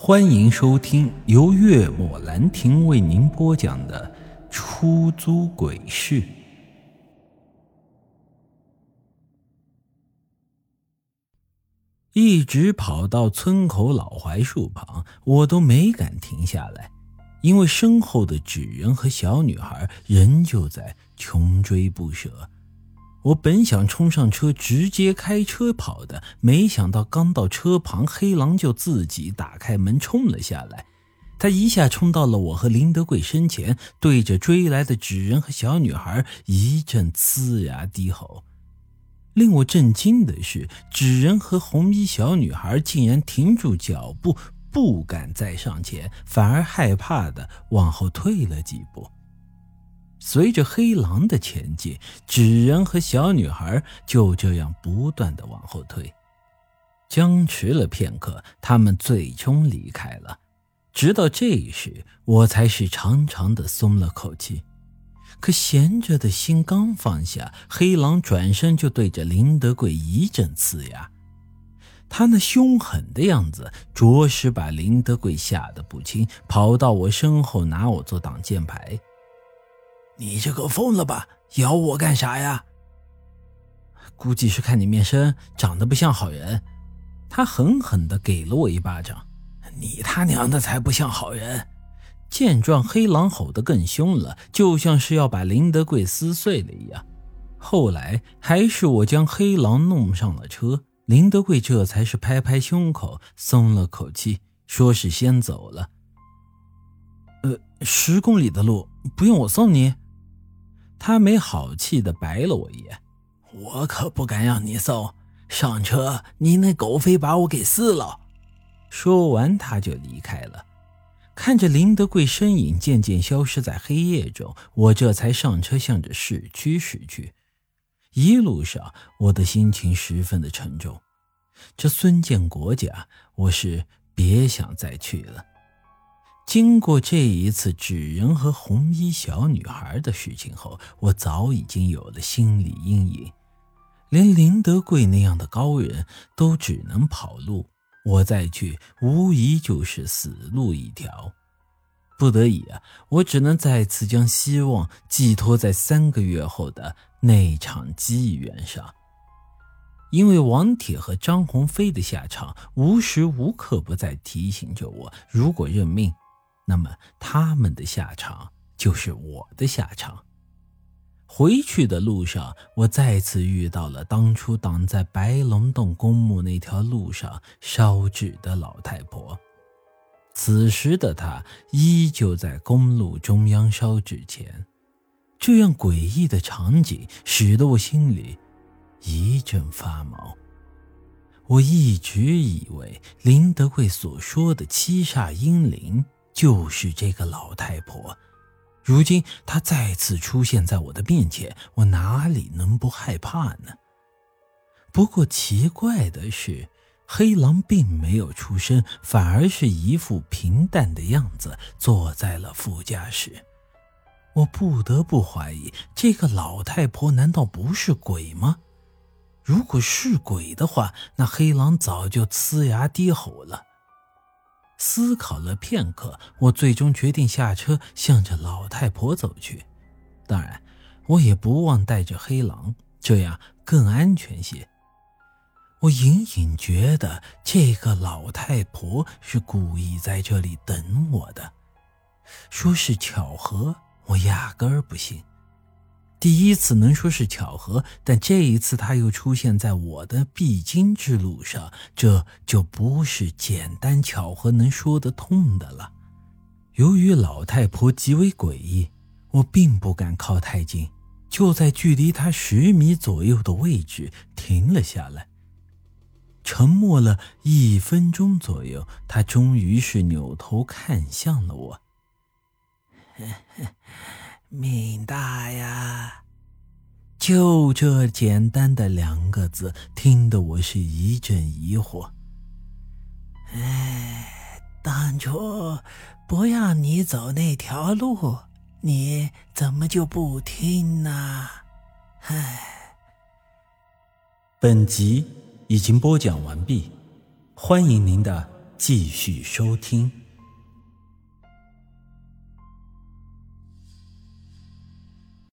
欢迎收听由月末兰亭为您播讲的《出租鬼市》。一直跑到村口老槐树旁，我都没敢停下来，因为身后的纸人和小女孩仍旧在穷追不舍。我本想冲上车直接开车跑的，没想到刚到车旁，黑狼就自己打开门冲了下来。他一下冲到了我和林德贵身前，对着追来的纸人和小女孩一阵呲牙低吼。令我震惊的是，纸人和红衣小女孩竟然停住脚步，不敢再上前，反而害怕的往后退了几步。随着黑狼的前进，纸人和小女孩就这样不断的往后退。僵持了片刻，他们最终离开了。直到这时，我才是长长的松了口气。可闲着的心刚放下，黑狼转身就对着林德贵一阵呲牙。他那凶狠的样子，着实把林德贵吓得不轻，跑到我身后拿我做挡箭牌。你这个疯了吧？咬我干啥呀？估计是看你面生，长得不像好人。他狠狠地给了我一巴掌。你他娘的才不像好人！见状，黑狼吼得更凶了，就像是要把林德贵撕碎了一样。后来还是我将黑狼弄上了车，林德贵这才是拍拍胸口，松了口气，说是先走了。呃，十公里的路不用我送你？他没好气的白了我一眼，我可不敢让你送。上车，你那狗非把我给撕了。说完，他就离开了。看着林德贵身影渐渐消失在黑夜中，我这才上车，向着市区驶去。一路上，我的心情十分的沉重。这孙建国家，我是别想再去了。经过这一次纸人和红衣小女孩的事情后，我早已经有了心理阴影。连林德贵那样的高人都只能跑路，我再去无疑就是死路一条。不得已啊，我只能再次将希望寄托在三个月后的那场机缘上。因为王铁和张鸿飞的下场无时无刻不在提醒着我：如果认命。那么他们的下场就是我的下场。回去的路上，我再次遇到了当初挡在白龙洞公墓那条路上烧纸的老太婆。此时的她依旧在公路中央烧纸钱，这样诡异的场景使得我心里一阵发毛。我一直以为林德贵所说的七煞阴灵。就是这个老太婆，如今她再次出现在我的面前，我哪里能不害怕呢？不过奇怪的是，黑狼并没有出声，反而是一副平淡的样子，坐在了副驾驶。我不得不怀疑，这个老太婆难道不是鬼吗？如果是鬼的话，那黑狼早就呲牙低吼了。思考了片刻，我最终决定下车，向着老太婆走去。当然，我也不忘带着黑狼，这样更安全些。我隐隐觉得这个老太婆是故意在这里等我的。说是巧合，我压根儿不信。第一次能说是巧合，但这一次他又出现在我的必经之路上，这就不是简单巧合能说得通的了。由于老太婆极为诡异，我并不敢靠太近，就在距离她十米左右的位置停了下来。沉默了一分钟左右，她终于是扭头看向了我。命大呀！就这简单的两个字，听得我是一阵疑惑。哎，当初不让你走那条路，你怎么就不听呢？唉。本集已经播讲完毕，欢迎您的继续收听。